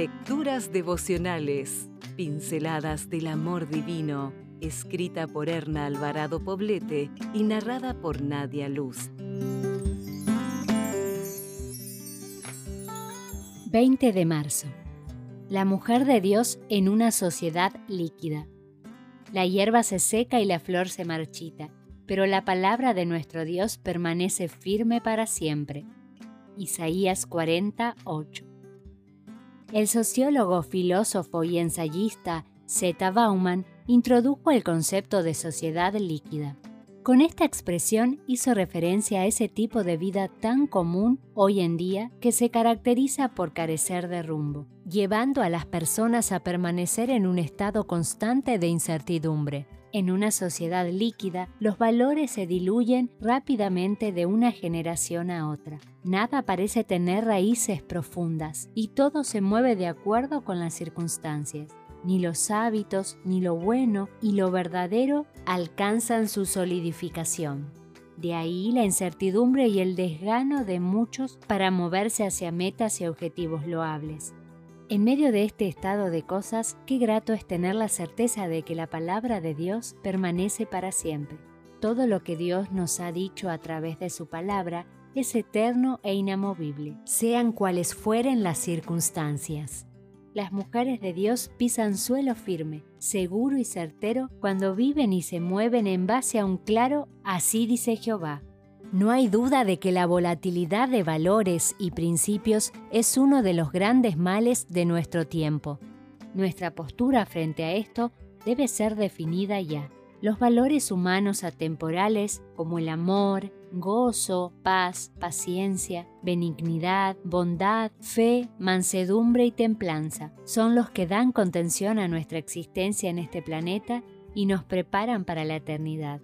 Lecturas devocionales, pinceladas del amor divino, escrita por Erna Alvarado Poblete y narrada por Nadia Luz. 20 de marzo. La mujer de Dios en una sociedad líquida. La hierba se seca y la flor se marchita, pero la palabra de nuestro Dios permanece firme para siempre. Isaías 48. El sociólogo, filósofo y ensayista Zeta Bauman introdujo el concepto de sociedad líquida. Con esta expresión hizo referencia a ese tipo de vida tan común hoy en día que se caracteriza por carecer de rumbo, llevando a las personas a permanecer en un estado constante de incertidumbre. En una sociedad líquida, los valores se diluyen rápidamente de una generación a otra. Nada parece tener raíces profundas y todo se mueve de acuerdo con las circunstancias ni los hábitos, ni lo bueno y lo verdadero alcanzan su solidificación. De ahí la incertidumbre y el desgano de muchos para moverse hacia metas y objetivos loables. En medio de este estado de cosas, qué grato es tener la certeza de que la palabra de Dios permanece para siempre. Todo lo que Dios nos ha dicho a través de su palabra es eterno e inamovible, sean cuales fueren las circunstancias. Las mujeres de Dios pisan suelo firme, seguro y certero cuando viven y se mueven en base a un claro así dice Jehová. No hay duda de que la volatilidad de valores y principios es uno de los grandes males de nuestro tiempo. Nuestra postura frente a esto debe ser definida ya. Los valores humanos atemporales como el amor, gozo, paz, paciencia, benignidad, bondad, fe, mansedumbre y templanza son los que dan contención a nuestra existencia en este planeta y nos preparan para la eternidad.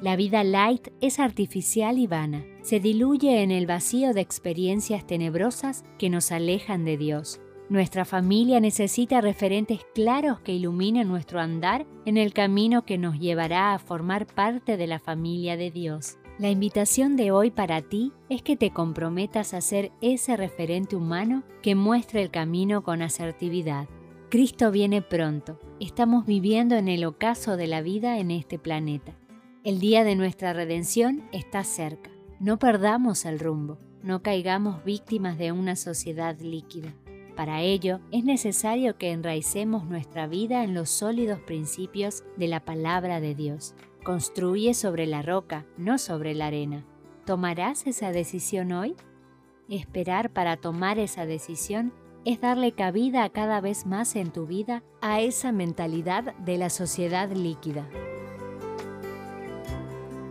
La vida light es artificial y vana, se diluye en el vacío de experiencias tenebrosas que nos alejan de Dios nuestra familia necesita referentes claros que iluminen nuestro andar en el camino que nos llevará a formar parte de la familia de Dios. La invitación de hoy para ti es que te comprometas a ser ese referente humano que muestre el camino con asertividad. Cristo viene pronto. Estamos viviendo en el ocaso de la vida en este planeta. El día de nuestra redención está cerca. No perdamos el rumbo. No caigamos víctimas de una sociedad líquida. Para ello es necesario que enraicemos nuestra vida en los sólidos principios de la palabra de Dios. Construye sobre la roca, no sobre la arena. ¿Tomarás esa decisión hoy? Esperar para tomar esa decisión es darle cabida cada vez más en tu vida a esa mentalidad de la sociedad líquida.